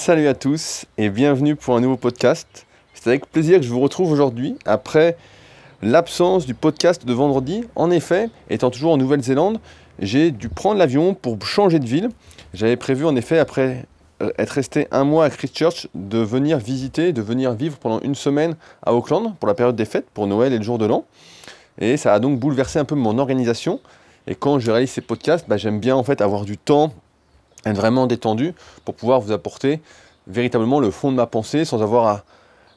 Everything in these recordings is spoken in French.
Salut à tous et bienvenue pour un nouveau podcast. C'est avec plaisir que je vous retrouve aujourd'hui après l'absence du podcast de vendredi. En effet, étant toujours en Nouvelle-Zélande, j'ai dû prendre l'avion pour changer de ville. J'avais prévu en effet, après être resté un mois à Christchurch, de venir visiter, de venir vivre pendant une semaine à Auckland pour la période des fêtes, pour Noël et le jour de l'an. Et ça a donc bouleversé un peu mon organisation. Et quand je réalise ces podcasts, bah, j'aime bien en fait avoir du temps être vraiment détendu pour pouvoir vous apporter véritablement le fond de ma pensée sans avoir à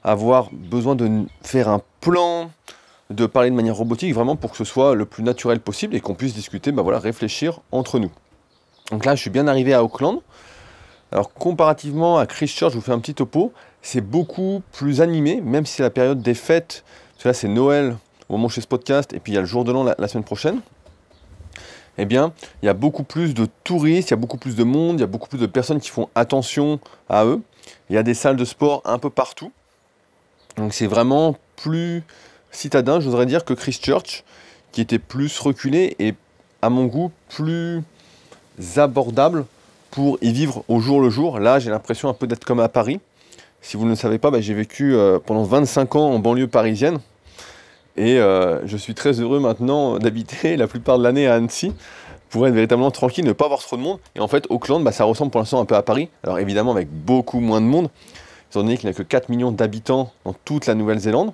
avoir besoin de faire un plan, de parler de manière robotique, vraiment pour que ce soit le plus naturel possible et qu'on puisse discuter, bah voilà, réfléchir entre nous. Donc là, je suis bien arrivé à Auckland. Alors comparativement à Christchurch, je vous fais un petit topo, c'est beaucoup plus animé, même si c'est la période des fêtes, là c'est Noël au moment où je fais ce podcast, et puis il y a le jour de l'an la semaine prochaine eh bien, il y a beaucoup plus de touristes, il y a beaucoup plus de monde, il y a beaucoup plus de personnes qui font attention à eux. Il y a des salles de sport un peu partout. Donc c'est vraiment plus citadin, je voudrais dire, que Christchurch, qui était plus reculé et, à mon goût, plus abordable pour y vivre au jour le jour. Là, j'ai l'impression un peu d'être comme à Paris. Si vous ne le savez pas, bah, j'ai vécu euh, pendant 25 ans en banlieue parisienne. Et euh, je suis très heureux maintenant d'habiter la plupart de l'année à Annecy pour être véritablement tranquille, ne pas avoir trop de monde. Et en fait, Auckland, bah, ça ressemble pour l'instant un peu à Paris. Alors évidemment avec beaucoup moins de monde, étant donné qu'il n'y a que 4 millions d'habitants dans toute la Nouvelle-Zélande.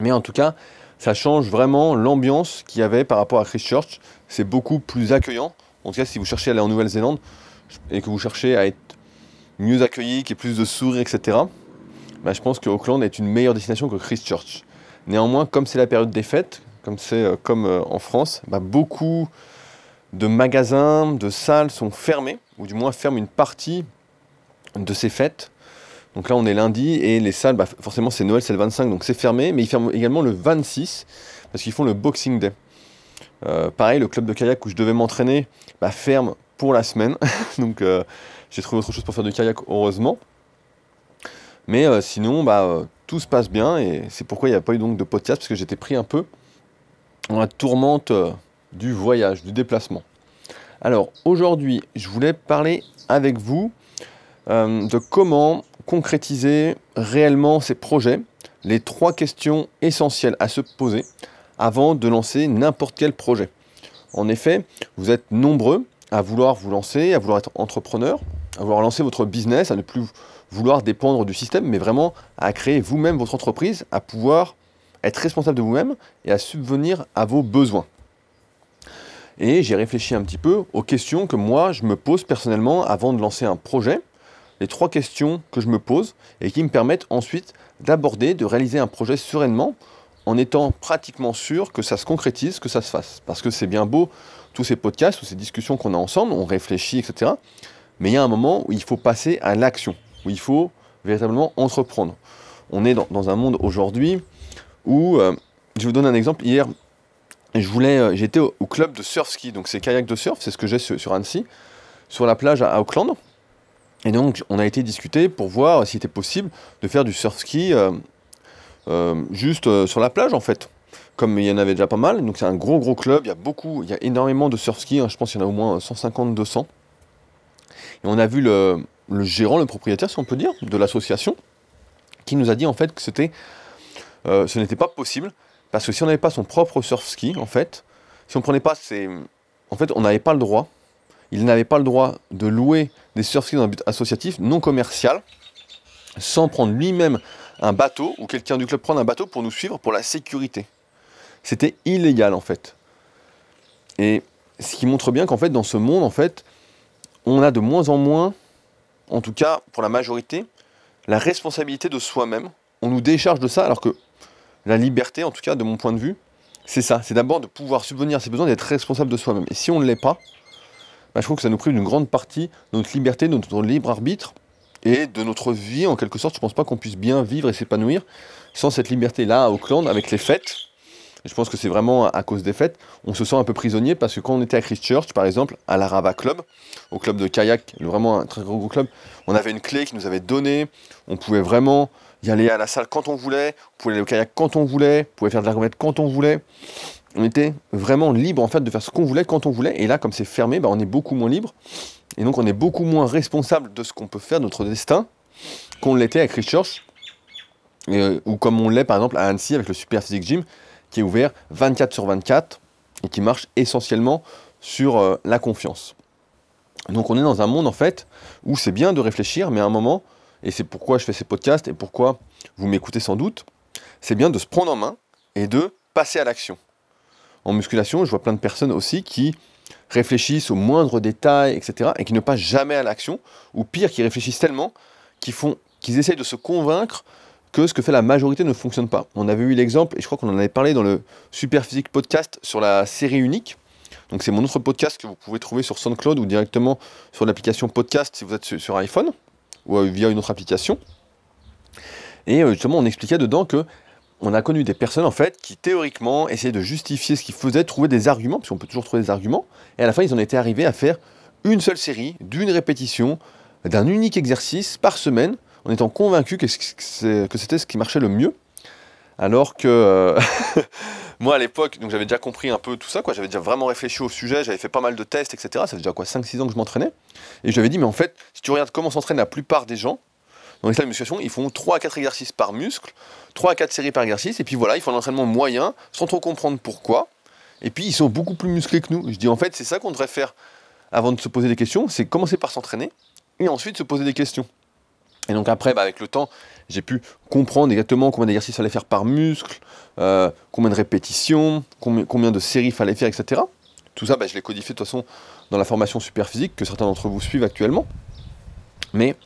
Mais en tout cas, ça change vraiment l'ambiance qu'il y avait par rapport à Christchurch. C'est beaucoup plus accueillant. En tout cas, si vous cherchez à aller en Nouvelle-Zélande et que vous cherchez à être mieux accueilli, qu'il y ait plus de sourires, etc., bah, je pense que Auckland est une meilleure destination que Christchurch. Néanmoins, comme c'est la période des fêtes, comme c'est euh, comme euh, en France, bah, beaucoup de magasins, de salles sont fermés, ou du moins ferment une partie de ces fêtes. Donc là, on est lundi et les salles, bah, forcément, c'est Noël, c'est le 25, donc c'est fermé, mais ils ferment également le 26 parce qu'ils font le Boxing Day. Euh, pareil, le club de kayak où je devais m'entraîner bah, ferme pour la semaine, donc j'ai trouvé autre chose pour faire du kayak, heureusement. Mais sinon, bah, tout se passe bien et c'est pourquoi il n'y a pas eu donc de podcast parce que j'étais pris un peu dans la tourmente euh, du voyage, du déplacement. Alors aujourd'hui, je voulais parler avec vous euh, de comment concrétiser réellement ces projets, les trois questions essentielles à se poser avant de lancer n'importe quel projet. En effet, vous êtes nombreux à vouloir vous lancer, à vouloir être entrepreneur, à vouloir lancer votre business, à ne plus vouloir dépendre du système, mais vraiment à créer vous-même votre entreprise, à pouvoir être responsable de vous-même et à subvenir à vos besoins. Et j'ai réfléchi un petit peu aux questions que moi je me pose personnellement avant de lancer un projet, les trois questions que je me pose et qui me permettent ensuite d'aborder, de réaliser un projet sereinement en étant pratiquement sûr que ça se concrétise, que ça se fasse. Parce que c'est bien beau, tous ces podcasts, toutes ces discussions qu'on a ensemble, on réfléchit, etc. Mais il y a un moment où il faut passer à l'action où il faut véritablement entreprendre. On est dans, un monde aujourd'hui où, euh, je vous donne un exemple, hier, je voulais, euh, j'étais au, club de surf ski, donc c'est kayak de surf, c'est ce que j'ai sur, Annecy, sur la plage à, Auckland. Et donc on a été discuter pour voir s'il était possible de faire du surf ski euh, juste sur la plage en fait. Comme il y en avait déjà pas mal, donc c'est un gros gros club, il y a beaucoup, il y a énormément de surf ski, hein. je pense qu'il y en a au moins 150-200. Et on a vu le, le gérant, le propriétaire, si on peut dire, de l'association, qui nous a dit en fait que c'était, euh, ce n'était pas possible parce que si on n'avait pas son propre surf ski, en fait, si on prenait pas ses, en fait, on n'avait pas le droit. Il n'avait pas le droit de louer des surf skis dans un but associatif non commercial, sans prendre lui-même un bateau ou quelqu'un du club prendre un bateau pour nous suivre pour la sécurité. C'était illégal en fait. Et ce qui montre bien qu'en fait, dans ce monde, en fait, on a de moins en moins en tout cas pour la majorité, la responsabilité de soi-même. On nous décharge de ça alors que la liberté, en tout cas de mon point de vue, c'est ça. C'est d'abord de pouvoir subvenir à ses besoins, d'être responsable de soi-même. Et si on ne l'est pas, bah, je trouve que ça nous prive d'une grande partie de notre liberté, de notre libre arbitre et de notre vie en quelque sorte. Je ne pense pas qu'on puisse bien vivre et s'épanouir sans cette liberté-là à Auckland avec les fêtes je pense que c'est vraiment à cause des fêtes. On se sent un peu prisonnier parce que quand on était à Christchurch, par exemple, à la Rava Club, au club de kayak, vraiment un très gros club, on avait une clé qui nous avait donnée. On pouvait vraiment y aller à la salle quand on voulait. On pouvait aller au kayak quand on voulait. On pouvait faire de la quand on voulait. on était vraiment libre en fait de faire ce qu'on voulait quand on voulait. Et là, comme c'est fermé, bah, on est beaucoup moins libre. Et donc on est beaucoup moins responsable de ce qu'on peut faire, de notre destin, qu'on l'était avec Christchurch, euh, ou comme on l'est par exemple à Annecy avec le Super Physique Gym, qui est ouvert 24 sur 24 et qui marche essentiellement sur euh, la confiance. Donc on est dans un monde en fait où c'est bien de réfléchir, mais à un moment, et c'est pourquoi je fais ces podcasts et pourquoi vous m'écoutez sans doute, c'est bien de se prendre en main et de passer à l'action. En musculation, je vois plein de personnes aussi qui réfléchissent aux moindres détails, etc., et qui ne passent jamais à l'action, ou pire, qui réfléchissent tellement qu'ils font, qu'ils essayent de se convaincre que ce que fait la majorité ne fonctionne pas. On avait eu l'exemple, et je crois qu'on en avait parlé dans le Super Physique podcast sur la série unique. Donc c'est mon autre podcast que vous pouvez trouver sur SoundCloud ou directement sur l'application podcast si vous êtes sur iPhone ou euh, via une autre application. Et euh, justement, on expliquait dedans que on a connu des personnes en fait qui théoriquement essayaient de justifier ce qu'ils faisaient, trouver des arguments, parce qu'on peut toujours trouver des arguments, et à la fin ils en étaient arrivés à faire une seule série, d'une répétition, d'un unique exercice par semaine, en étant convaincus que c'était ce qui marchait le mieux. Alors que euh, moi à l'époque, j'avais déjà compris un peu tout ça. J'avais déjà vraiment réfléchi au sujet, j'avais fait pas mal de tests, etc. Ça fait déjà quoi 5-6 ans que je m'entraînais. Et j'avais dit, mais en fait, si tu regardes comment s'entraînent la plupart des gens, dans les salles de musculation, ils font 3 à 4 exercices par muscle, 3 à 4 séries par exercice, et puis voilà, ils font un entraînement moyen, sans trop comprendre pourquoi. Et puis ils sont beaucoup plus musclés que nous. Je dis en fait, c'est ça qu'on devrait faire avant de se poser des questions, c'est commencer par s'entraîner, et ensuite se poser des questions. Et donc après, bah, avec le temps, j'ai pu comprendre exactement combien d'exercices fallait faire par muscle, euh, combien de répétitions, combien, de séries fallait faire, etc. Tout ça, bah, je l'ai codifié de toute façon dans la formation super physique que certains d'entre vous suivent actuellement. Mais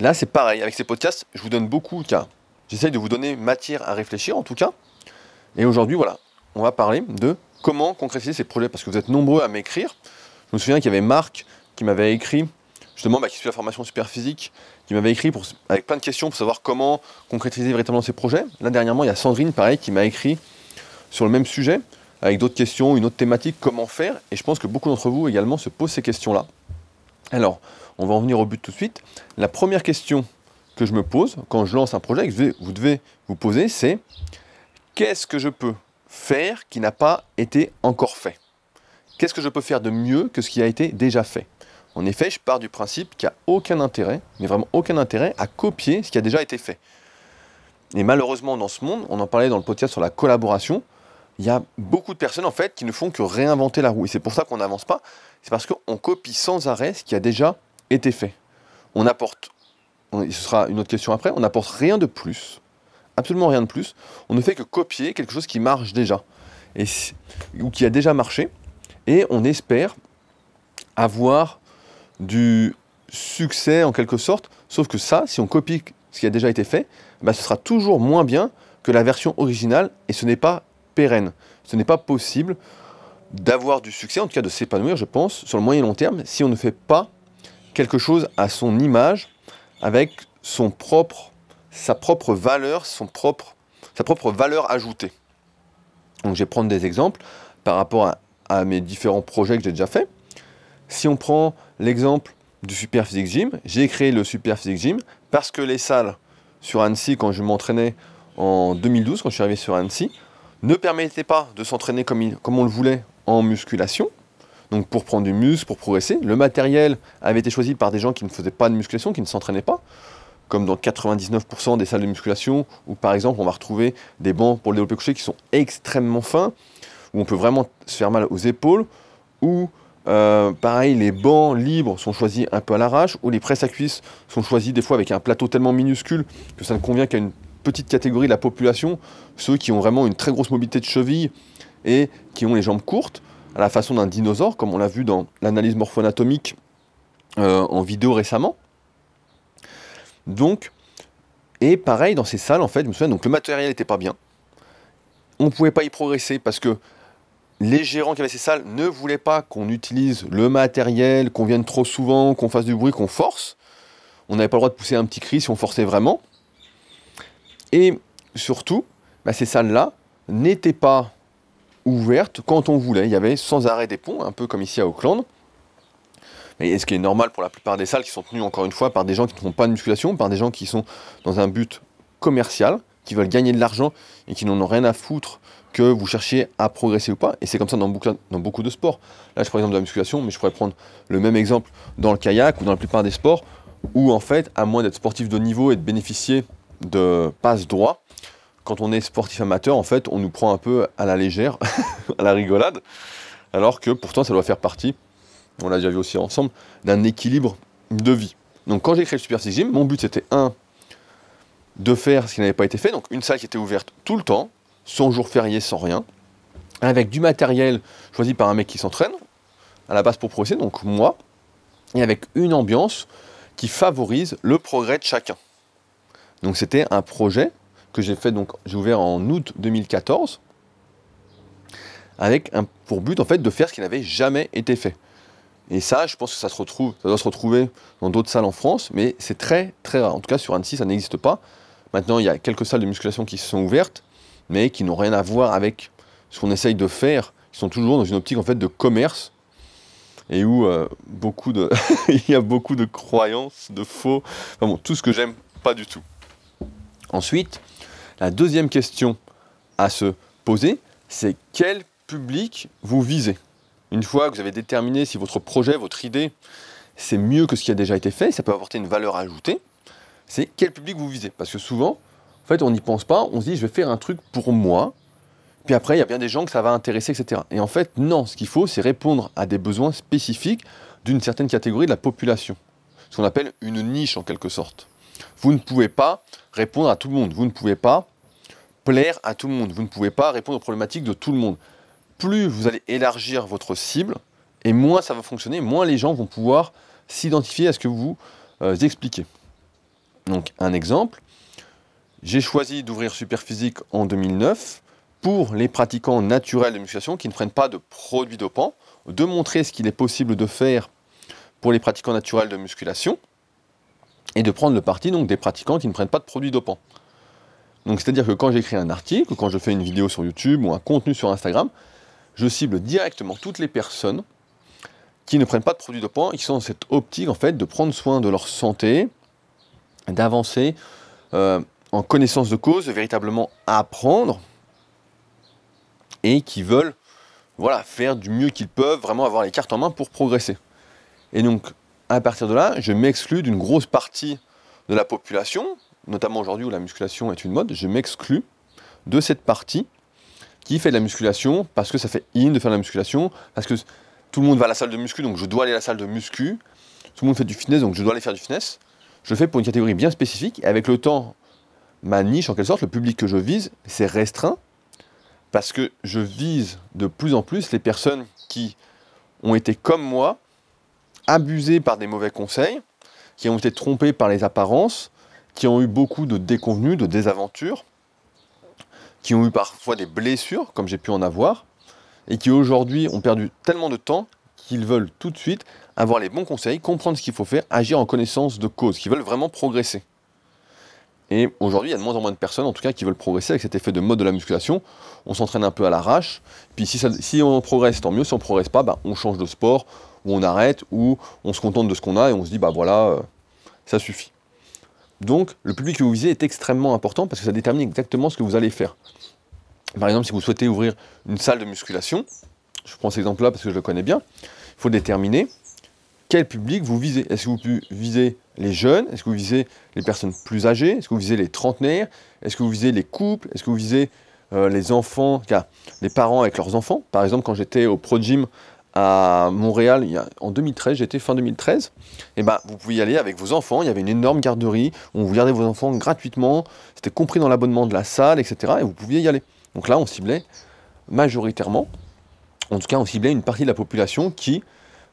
Là, c'est pareil. Avec ces podcasts, je vous donne beaucoup, car j'essaye de vous donner matière à réfléchir, en tout cas. Et aujourd'hui, voilà, on va parler de comment concrétiser ces projets, parce que vous êtes nombreux à m'écrire. Je me souviens qu'il y avait Marc qui m'avait écrit, justement, bah, qui suit la formation super physique, qui m'avait écrit avec plein de questions pour savoir comment concrétiser véritablement ces projets. Là, dernièrement, il y a Sandrine, pareil, qui m'a écrit sur le même sujet, avec d'autres questions, une autre thématique, comment faire. Et je pense que beaucoup d'entre vous également se posent ces questions-là. Alors, on va en venir au but tout de suite. La première question que je me pose quand je lance un projet, que vous devez vous poser, c'est qu'est-ce que je peux faire qui n'a pas été encore fait? Qu'est-ce que je peux faire de mieux que ce qui a été déjà fait? En effet, je pars du principe qu'il n'y a aucun intérêt, mais vraiment aucun intérêt, à copier ce qui a déjà été fait. Et malheureusement, dans ce monde, on en parlait dans le podcast sur la collaboration, il y a beaucoup de personnes en fait qui ne font que réinventer la roue. Et c'est pour ça qu'on n'avance pas. C'est parce qu'on copie sans arrêt ce qui a déjà été fait. On apporte, ce sera une autre question après, on n'apporte rien de plus, absolument rien de plus. On ne fait que copier quelque chose qui marche déjà, ou qui a déjà marché, et on espère avoir du succès en quelque sorte, sauf que ça, si on copie ce qui a déjà été fait, bah, ce sera toujours moins bien que la version originale, et ce n'est pas pérenne. Ce n'est pas possible d'avoir du succès, en tout cas de s'épanouir, je pense, sur le moyen et long terme, si on ne fait pas quelque chose à son image, avec son propre, sa propre valeur, son propre, sa propre valeur ajoutée. Donc je vais prendre des exemples par rapport à, mes différents projets que j'ai déjà faits. Si on prend l'exemple du Super Physique Gym, j'ai créé le Super Physique Gym parce que les salles sur Annecy, quand je m'entraînais en 2012, quand je suis arrivé sur Annecy, ne permettaient pas de s'entraîner comme, on le voulait en musculation donc pour prendre du muscle, pour progresser. Le matériel avait été choisi par des gens qui ne faisaient pas de musculation, qui ne s'entraînaient pas, comme dans 99% des salles de musculation, où par exemple on va retrouver des bancs pour le développé couché qui sont extrêmement fins, où on peut vraiment se faire mal aux épaules, ou euh, pareil, les bancs libres sont choisis un peu à l'arrache, ou les presses à cuisses sont choisis des fois avec un plateau tellement minuscule que ça ne convient qu'à une petite catégorie de la population, ceux qui ont vraiment une très grosse mobilité de cheville et qui ont les jambes courtes à la façon d'un dinosaure, comme on l'a vu dans l'analyse morpho-anatomique euh, en vidéo récemment. Donc, et pareil dans ces salles, en fait, je me souviens, donc le matériel n'était pas bien. On ne pouvait pas y progresser parce que les gérants qui avaient ces salles ne voulaient pas qu'on utilise le matériel, qu'on vienne trop souvent, qu'on fasse du bruit, qu'on force. On n'avait pas le droit de pousser un petit cri si on forçait vraiment. Et surtout, bah, ces salles-là n'étaient pas ouverte quand on voulait. Il y avait sans arrêt des ponts, un peu comme ici à Auckland. Et ce qui est normal pour la plupart des salles qui sont tenues, encore une fois, par des gens qui ne font pas de musculation, par des gens qui sont dans un but commercial, qui veulent gagner de l'argent et qui n'en ont rien à foutre que vous cherchiez à progresser ou pas. Et c'est comme ça dans beaucoup, dans beaucoup de sports. Là, je prends l'exemple de la musculation, mais je pourrais prendre le même exemple dans le kayak ou dans la plupart des sports où, en fait, à moins d'être sportif de niveau et de bénéficier de passe droit, quand on est sportif amateur, en fait, on nous prend un peu à la légère, à la rigolade, alors que pourtant, ça doit faire partie, on l'a déjà vu aussi ensemble, d'un équilibre de vie. Donc, quand j'ai créé le Super Six Gym, mon but c'était un, de faire ce qui n'avait pas été fait, donc une salle qui était ouverte tout le temps, sans jour férié, sans rien, avec du matériel choisi par un mec qui s'entraîne, à la base pour progresser, donc moi, et avec une ambiance qui favorise le progrès de chacun. Donc c'était un projet que j'ai fait, donc j'ai ouvert en août 2014, avec un, pour but en fait de faire ce qui n'avait jamais été fait. Et ça, je pense que ça se retrouve, ça doit se retrouver dans d'autres salles en France, mais c'est très très rare. En tout cas, sur Annecy, ça n'existe pas. Maintenant, il y a quelques salles de musculation qui se sont ouvertes, mais qui n'ont rien à voir avec ce qu'on essaye de faire. Ils sont toujours dans une optique en fait de commerce et où euh, beaucoup de, il y a beaucoup de croyances, de faux, enfin bon, tout ce que j'aime pas du tout. Ensuite, la deuxième question à se poser, c'est quel public vous visez? Une fois que vous avez déterminé si votre projet, votre idée, c'est mieux que ce qui a déjà été fait, ça peut apporter une valeur ajoutée, c'est quel public vous visez? Parce que souvent, en fait, on n'y pense pas, on se dit je vais faire un truc pour moi, puis après, il y a bien des gens que ça va intéresser, etc. Et en fait, non, ce qu'il faut, c'est répondre à des besoins spécifiques d'une certaine catégorie de la population. Ce qu'on appelle une niche en quelque sorte. Vous ne pouvez pas répondre à tout le monde, vous ne pouvez pas plaire à tout le monde, vous ne pouvez pas répondre aux problématiques de tout le monde. Plus vous allez élargir votre cible, et moins ça va fonctionner, moins les gens vont pouvoir s'identifier à ce que vous euh, expliquez. Donc un exemple, j'ai choisi d'ouvrir Superphysique en 2009 pour les pratiquants naturels de musculation qui ne prennent pas de produits dopants, de montrer ce qu'il est possible de faire pour les pratiquants naturels de musculation et de prendre le parti donc des pratiquants qui ne prennent pas de produits dopants. Donc c'est-à-dire que quand j'écris un article, quand je fais une vidéo sur YouTube ou un contenu sur Instagram, je cible directement toutes les personnes qui ne prennent pas de produits dopants et qui sont dans cette optique en fait de prendre soin de leur santé, d'avancer euh, en connaissance de cause, véritablement apprendre, et qui veulent voilà, faire du mieux qu'ils peuvent, vraiment avoir les cartes en main pour progresser. Et donc, à partir de là, je m'exclus d'une grosse partie de la population, notamment aujourd'hui où la musculation est une mode, je m'exclus de cette partie qui fait de la musculation parce que ça fait in de faire de la musculation, parce que tout le monde va à la salle de muscu, donc je dois aller à la salle de muscu, tout le monde fait du fitness, donc je dois aller faire du fitness je le fais pour une catégorie bien spécifique, et avec le temps, ma niche, en quelque sorte, le public que je vise, c'est restreint, parce que je vise de plus en plus les personnes qui ont été comme moi, abusées par des mauvais conseils, qui ont été trompées par les apparences, qui ont eu beaucoup de déconvenus, de désaventures, qui ont eu parfois des blessures, comme j'ai pu en avoir, et qui aujourd'hui ont perdu tellement de temps qu'ils veulent tout de suite avoir les bons conseils, comprendre ce qu'il faut faire, agir en connaissance de cause, qui veulent vraiment progresser. Et aujourd'hui, il y a de moins en moins de personnes, en tout cas, qui veulent progresser avec cet effet de mode de la musculation. On s'entraîne un peu à l'arrache. Puis si, on progresse, tant mieux. Si on ne progresse pas, bah, on change de sport, ou on arrête, ou on se contente de ce qu'on a et on se dit, bah voilà, euh, ça suffit. Donc, le public que vous visez est extrêmement important parce que ça détermine exactement ce que vous allez faire. Par exemple, si vous souhaitez ouvrir une salle de musculation, je prends cet exemple-là parce que je le connais bien, il faut déterminer quel public vous visez? Est-ce que vous visez les jeunes? Est-ce que vous visez les personnes plus âgées? Est-ce que vous visez les trentenaires? Est-ce que vous visez les couples? Est-ce que vous visez euh, les enfants, les parents avec leurs enfants? Par exemple, quand j'étais au Pro Gym à Montréal en 2013, j'étais fin 2013, et ben, vous pouvez y aller avec vos enfants, il y avait une énorme garderie, où vous gardait vos enfants gratuitement, c'était compris dans l'abonnement de la salle, etc. Et vous pouviez y aller. Donc là, on ciblait majoritairement en tout cas, on ciblait une partie de la population qui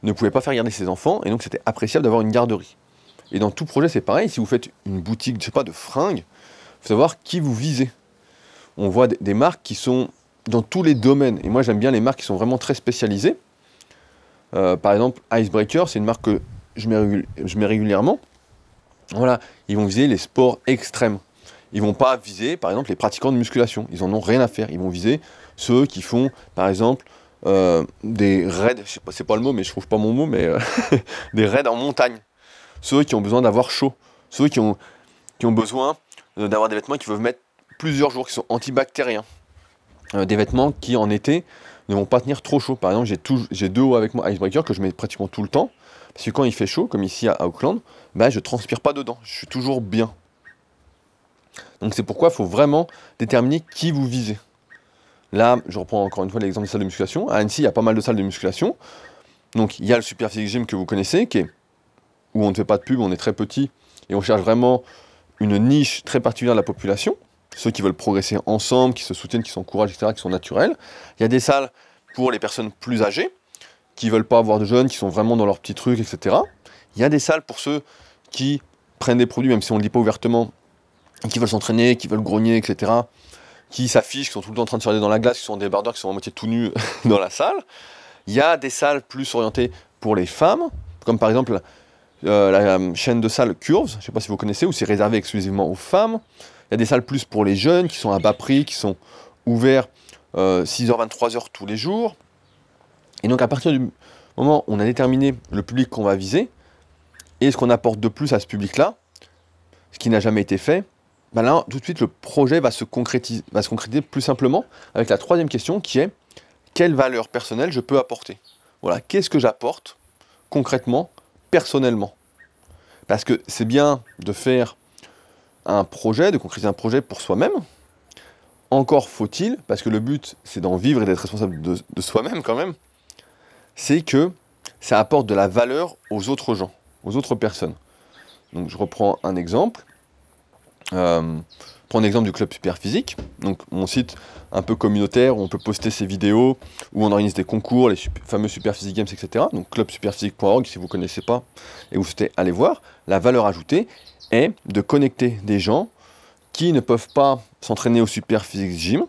ne pouvait pas faire garder ses enfants, et donc c'était appréciable d'avoir une garderie. Et dans tout projet, c'est pareil, si vous faites une boutique, je pas, de fringues, il faut savoir qui vous visez. On voit des marques qui sont dans tous les domaines, et moi j'aime bien les marques qui sont vraiment très spécialisées. Euh, par exemple, Icebreaker, c'est une marque que je mets, je mets régulièrement. Voilà, ils vont viser les sports extrêmes. Ils vont pas viser, par exemple, les pratiquants de musculation. Ils en ont rien à faire. Ils vont viser ceux qui font, par exemple, euh, des raids, c'est pas le mot, mais je trouve pas mon mot, mais euh, des raids en montagne. Ceux qui ont besoin d'avoir chaud, ceux qui ont, qui besoin d'avoir des vêtements qu'ils peuvent mettre plusieurs jours, qui sont antibactériens. Euh, des vêtements qui en été ne vont pas tenir trop chaud. Par exemple, j'ai deux hauts avec moi Icebreaker que je mets pratiquement tout le temps. Parce que quand il fait chaud, comme ici à Auckland, ben, je transpire pas dedans. Je suis toujours bien. Donc c'est pourquoi il faut vraiment déterminer qui vous visez. Là, je reprends encore une fois l'exemple des salles de musculation. À Annecy, il y a pas mal de salles de musculation. Donc il y a le Super Gym que vous connaissez, où on ne fait pas de pub, on est très petit, et on cherche vraiment une niche très particulière de la population. Ceux qui veulent progresser ensemble, qui se soutiennent, qui s'encouragent, etc., qui sont naturels. Il y a des salles pour les personnes plus âgées, qui veulent pas avoir de jeunes, qui sont vraiment dans leurs petits trucs, etc. Il y a des salles pour ceux qui prennent des produits, même si on ne le dit pas ouvertement, qui veulent s'entraîner, qui veulent grogner, etc., qui s'affichent, qui sont tout le temps en train de se regarder dans la glace, qui sont des bardeurs, qui sont à moitié tout nus dans la salle. Il y a des salles plus orientées pour les femmes, comme par exemple euh, la chaîne de salles Curves, je ne sais pas si vous connaissez, ou c'est réservé exclusivement aux femmes. Il y a des salles plus pour les jeunes, qui sont à bas prix, qui sont ouverts 6h, 23h tous les jours. Et donc à partir du moment où on a déterminé le public qu'on va viser, et ce qu'on apporte de plus à ce public-là, ce qui n'a jamais été fait, ben là, tout de suite, le projet va se, concrétiser, va se concrétiser plus simplement avec la troisième question qui est quelle valeur personnelle je peux apporter? Voilà, qu'est-ce que j'apporte concrètement, personnellement? Parce que c'est bien de faire un projet, de concrétiser un projet pour soi-même. Encore faut-il, parce que le but c'est d'en vivre et d'être responsable de, de soi-même quand même, c'est que ça apporte de la valeur aux autres gens, aux autres personnes. Donc je reprends un exemple. Euh, prends l'exemple du club super physique, donc mon site un peu communautaire où on peut poster ses vidéos, où on organise des concours, les fameux super physique games, etc. Donc clubsuperphysique.org si vous ne connaissez pas et vous souhaitez aller voir. La valeur ajoutée est de connecter des gens qui ne peuvent pas s'entraîner au super physique gym,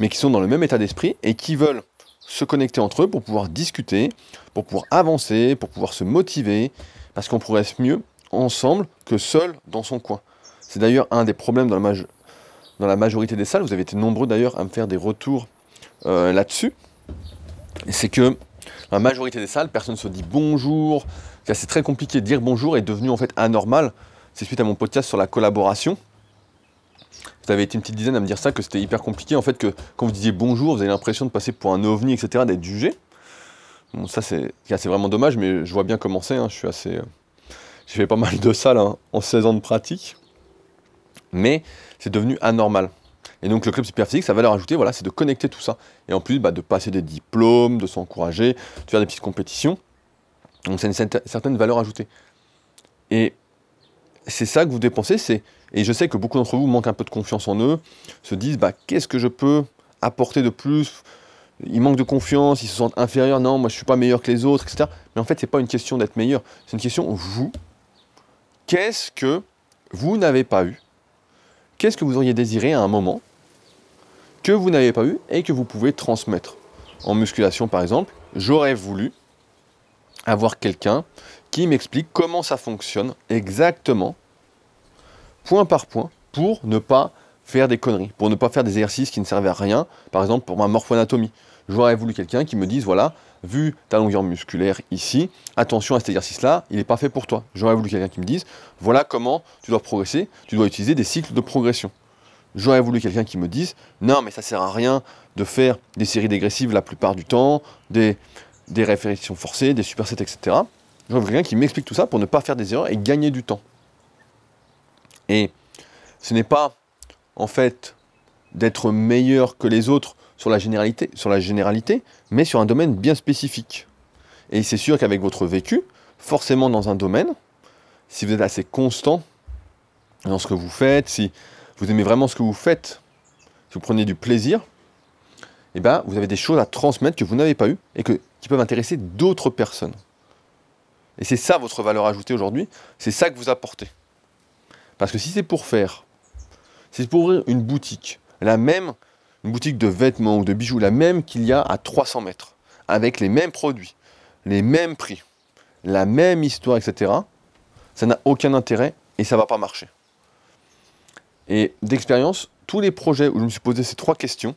mais qui sont dans le même état d'esprit et qui veulent se connecter entre eux pour pouvoir discuter, pour pouvoir avancer, pour pouvoir se motiver, parce qu'on progresse mieux ensemble que seul dans son coin. C'est d'ailleurs un des problèmes dans la, dans majorité des salles. Vous avez été nombreux d'ailleurs à me faire des retours euh, là-dessus. C'est que la majorité des salles, personne ne se dit bonjour. C'est très compliqué. Dire bonjour est devenu en fait anormal. C'est suite à mon podcast sur la collaboration. Vous avez été une petite dizaine à me dire ça, que c'était hyper compliqué. En fait, que quand vous disiez bonjour, vous avez l'impression de passer pour un ovni, etc., d'être jugé. Ça, c'est vraiment dommage, mais je vois bien comment c'est. Hein. Je suis assez. Euh, j'ai fait pas mal de salles hein, en 16 ans de pratique mais c'est devenu anormal. Et donc le club superphysique, sa valeur ajoutée, voilà, c'est de connecter tout ça. Et en plus, bah, de passer des diplômes, de s'encourager, de faire des petites compétitions. Donc c'est une certaine valeur ajoutée. Et c'est ça que vous dépensez, et je sais que beaucoup d'entre vous manquent un peu de confiance en eux, se disent bah qu'est-ce que je peux apporter de plus? Ils manquent de confiance, ils se sentent inférieurs, non, moi je suis pas meilleur que les autres, etc. Mais en fait, c'est pas une question d'être meilleur, c'est une question vous. Qu'est-ce que vous n'avez pas eu? Qu'est-ce que vous auriez désiré à un moment que vous n'avez pas eu et que vous pouvez transmettre. En musculation par exemple, j'aurais voulu avoir quelqu'un qui m'explique comment ça fonctionne exactement, point par point, pour ne pas faire des conneries, pour ne pas faire des exercices qui ne servaient à rien, par exemple pour ma morphoanatomie. J'aurais voulu quelqu'un qui me dise, voilà, vu ta longueur musculaire ici, attention à cet exercice-là, il n'est pas fait pour toi. J'aurais voulu quelqu'un qui me dise, voilà comment tu dois progresser, tu dois utiliser des cycles de progression. J'aurais voulu quelqu'un qui me dise, non mais ça sert à rien de faire des séries dégressives la plupart du temps, des, des répétitions forcées, des supersets, etc. J'aurais voulu quelqu'un qui m'explique tout ça pour ne pas faire des erreurs et gagner du temps. Et ce n'est pas, en fait, d'être meilleur que les autres sur la généralité, mais sur un domaine bien spécifique. Et c'est sûr qu'avec votre vécu, forcément dans un domaine, si vous êtes assez constant dans ce que vous faites, si vous aimez vraiment ce que vous faites, si vous prenez du plaisir, eh ben, vous avez des choses à transmettre que vous n'avez pas eues et qui peuvent intéresser d'autres personnes. Et c'est ça votre valeur ajoutée aujourd'hui, c'est ça que vous apportez. Parce que si c'est pour faire, si c'est pour ouvrir une boutique, la même une boutique de vêtements ou de bijoux, la même qu'il y a à 300 mètres, avec les mêmes produits, les mêmes prix, la même histoire, etc., ça n'a aucun intérêt et ça ne va pas marcher. Et d'expérience, tous les projets où je me suis posé ces trois questions,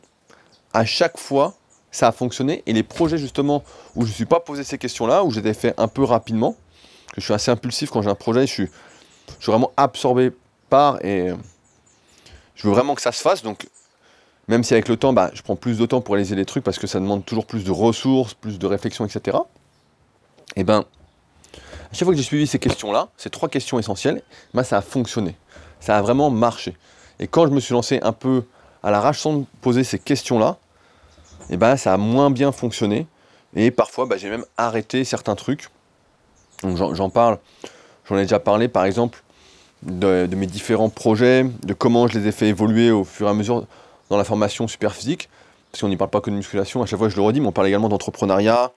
à chaque fois, ça a fonctionné. Et les projets justement où je ne suis pas posé ces questions-là, où j'étais fait un peu rapidement, que je suis assez impulsif quand j'ai un projet, je suis, je suis vraiment absorbé par et je veux vraiment que ça se fasse, donc même si avec le temps, bah, je prends plus de temps pour réaliser les trucs parce que ça demande toujours plus de ressources, plus de réflexion, etc. Et eh ben, à chaque fois que j'ai suivi ces questions-là, ces trois questions essentielles, bah, ça a fonctionné. Ça a vraiment marché. Et quand je me suis lancé un peu à l'arrache sans poser ces questions-là, et eh ben, ça a moins bien fonctionné. Et parfois, bah, j'ai même arrêté certains trucs. J'en parle, j'en ai déjà parlé par exemple de, mes différents projets, de comment je les ai fait évoluer au fur et à mesure dans la formation super physique. Parce qu'on n'y parle pas que de musculation, à chaque fois je le redis, mais on parle également d'entrepreneuriat,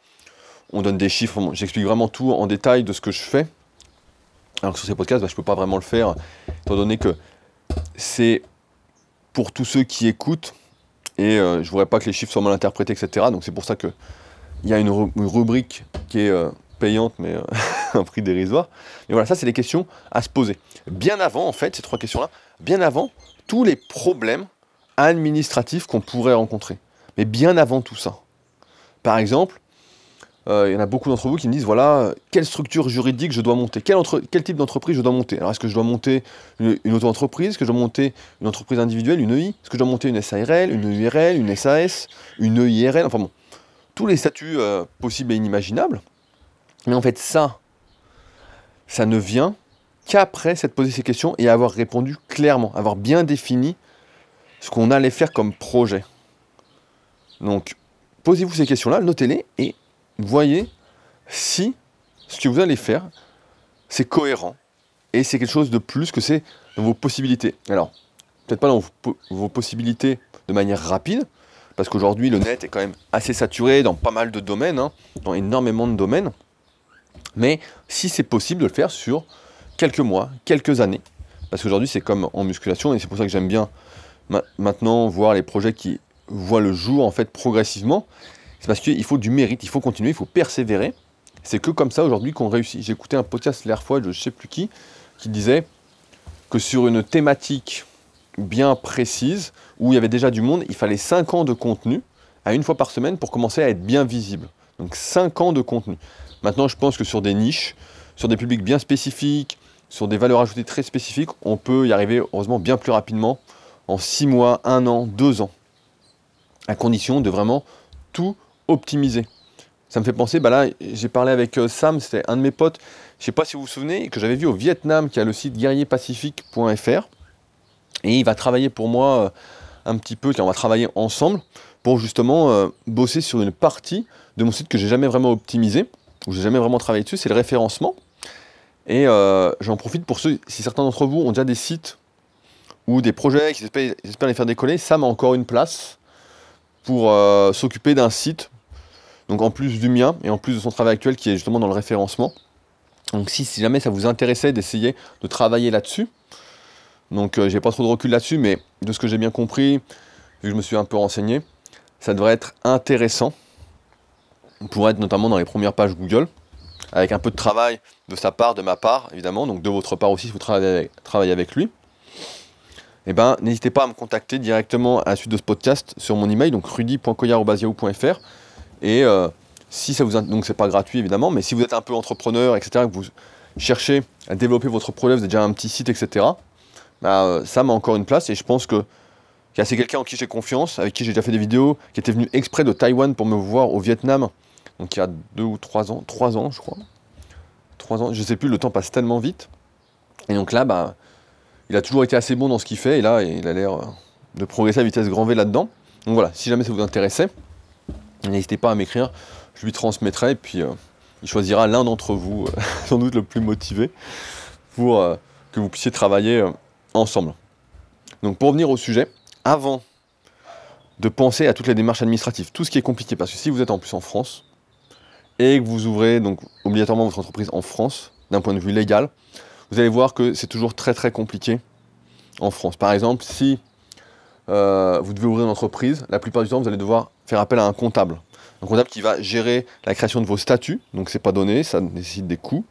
on donne des chiffres, j'explique vraiment tout en détail de ce que je fais. Alors que sur ces podcasts, bah, je ne peux pas vraiment le faire, étant donné que c'est pour tous ceux qui écoutent, et euh, je ne voudrais pas que les chiffres soient mal interprétés, etc. Donc c'est pour ça qu'il y a une, rubrique qui est euh, payante, mais euh, un prix dérisoire. Et voilà, ça c'est les questions à se poser. Bien avant, en fait, ces trois questions-là, bien avant tous les problèmes administratifs qu'on pourrait rencontrer. Mais bien avant tout ça. Par exemple, euh, il y en a beaucoup d'entre vous qui me disent voilà, quelle structure juridique je dois monter, quel, type d'entreprise je dois monter? Alors, est-ce que je dois monter une, auto-entreprise? Est-ce que je dois monter une entreprise individuelle, une EI Est-ce que je dois monter une SARL, une URL, une SAS, une EIRL Enfin bon, tous les statuts euh, possibles et inimaginables. Mais en fait, ça, ça ne vient qu'après s'être posé ces questions et avoir répondu clairement, avoir bien défini ce qu'on allait faire comme projet. Donc, posez-vous ces questions-là, notez-les et voyez si ce que vous allez faire, c'est cohérent et c'est quelque chose de plus que c'est vos possibilités. Alors, peut-être pas dans vos, possibilités de manière rapide, parce qu'aujourd'hui le net est quand même assez saturé dans pas mal de domaines, hein, dans énormément de domaines, mais si c'est possible de le faire sur quelques mois, quelques années, parce qu'aujourd'hui c'est comme en musculation et c'est pour ça que j'aime bien maintenant voir les projets qui voient le jour en fait progressivement, c'est parce qu'il faut du mérite, il faut continuer, il faut persévérer. C'est que comme ça aujourd'hui qu'on réussit. Écouté un podcast l'air fois je sais plus qui, qui disait que sur une thématique bien précise, où il y avait déjà du monde, il fallait 5 ans de contenu à une fois par semaine pour commencer à être bien visible. Donc 5 ans de contenu. Maintenant, je pense que sur des niches, sur des publics bien spécifiques, sur des valeurs ajoutées très spécifiques, on peut y arriver heureusement bien plus rapidement, en 6 mois, 1 an, 2 ans, à condition de vraiment tout optimiser. Ça me fait penser, bah là, j'ai parlé avec euh, Sam, c'était un de mes potes, je ne sais pas si vous vous souvenez, que j'avais vu au Vietnam, qui a le site guerrierpacifique.fr, et il va travailler pour moi euh, un petit peu, on va travailler ensemble pour justement euh, bosser sur une partie de mon site que j'ai jamais vraiment optimisé, où j'ai jamais vraiment travaillé dessus, c'est le référencement. Et j'en profite pour ceux, si certains d'entre vous ont déjà des sites ou des projets qui espèrent, les faire décoller, Sam a encore une place pour s'occuper d'un site donc en plus du mien et en plus de son travail actuel qui est justement dans le référencement. Donc si, jamais ça vous intéressait d'essayer de travailler là-dessus, donc euh, j'ai pas trop de recul là-dessus, mais de ce que j'ai bien compris, vu que je me suis un peu renseigné, ça devrait être intéressant pour être notamment dans les premières pages Google, avec un peu de travail de sa part, de ma part, évidemment, donc de votre part aussi si vous travaillez avec, lui. Eh ben, n'hésitez pas à me contacter directement à la suite de ce podcast sur mon email, donc rudy.coyarobasiao.fr et euh, si ça vous donc c'est pas gratuit évidemment, mais si vous êtes un peu entrepreneur, etc., que vous cherchez à développer votre projet, vous avez déjà un petit site, etc., bah, euh, ça m'a encore une place et je pense que c'est quelqu'un en qui j'ai confiance, avec qui j'ai déjà fait des vidéos, qui était venu exprès de Taïwan pour me voir au Vietnam, donc il y a deux ou trois ans, trois ans je crois, trois ans, je sais plus, le temps passe tellement vite. Et donc là, bah, il a toujours été assez bon dans ce qu'il fait, et là, il a l'air euh, de progresser à vitesse grand V là-dedans. Donc voilà, si jamais ça vous intéressait, N'hésitez pas à m'écrire, je lui transmettrai et puis euh, il choisira l'un d'entre vous, euh, sans doute le plus motivé, pour que vous puissiez travailler ensemble. Donc pour revenir au sujet, avant de penser à toutes les démarches administratives, tout ce qui est compliqué, parce que si vous êtes en plus en France et que vous ouvrez donc obligatoirement votre entreprise en France, d'un point de vue légal, vous allez voir que c'est toujours très très compliqué en France. Par exemple, si euh, vous devez ouvrir une entreprise, la plupart du temps, vous allez devoir faire appel à un comptable. Un comptable qui va gérer la création de vos statuts, donc c'est pas donné, ça nécessite des coûts.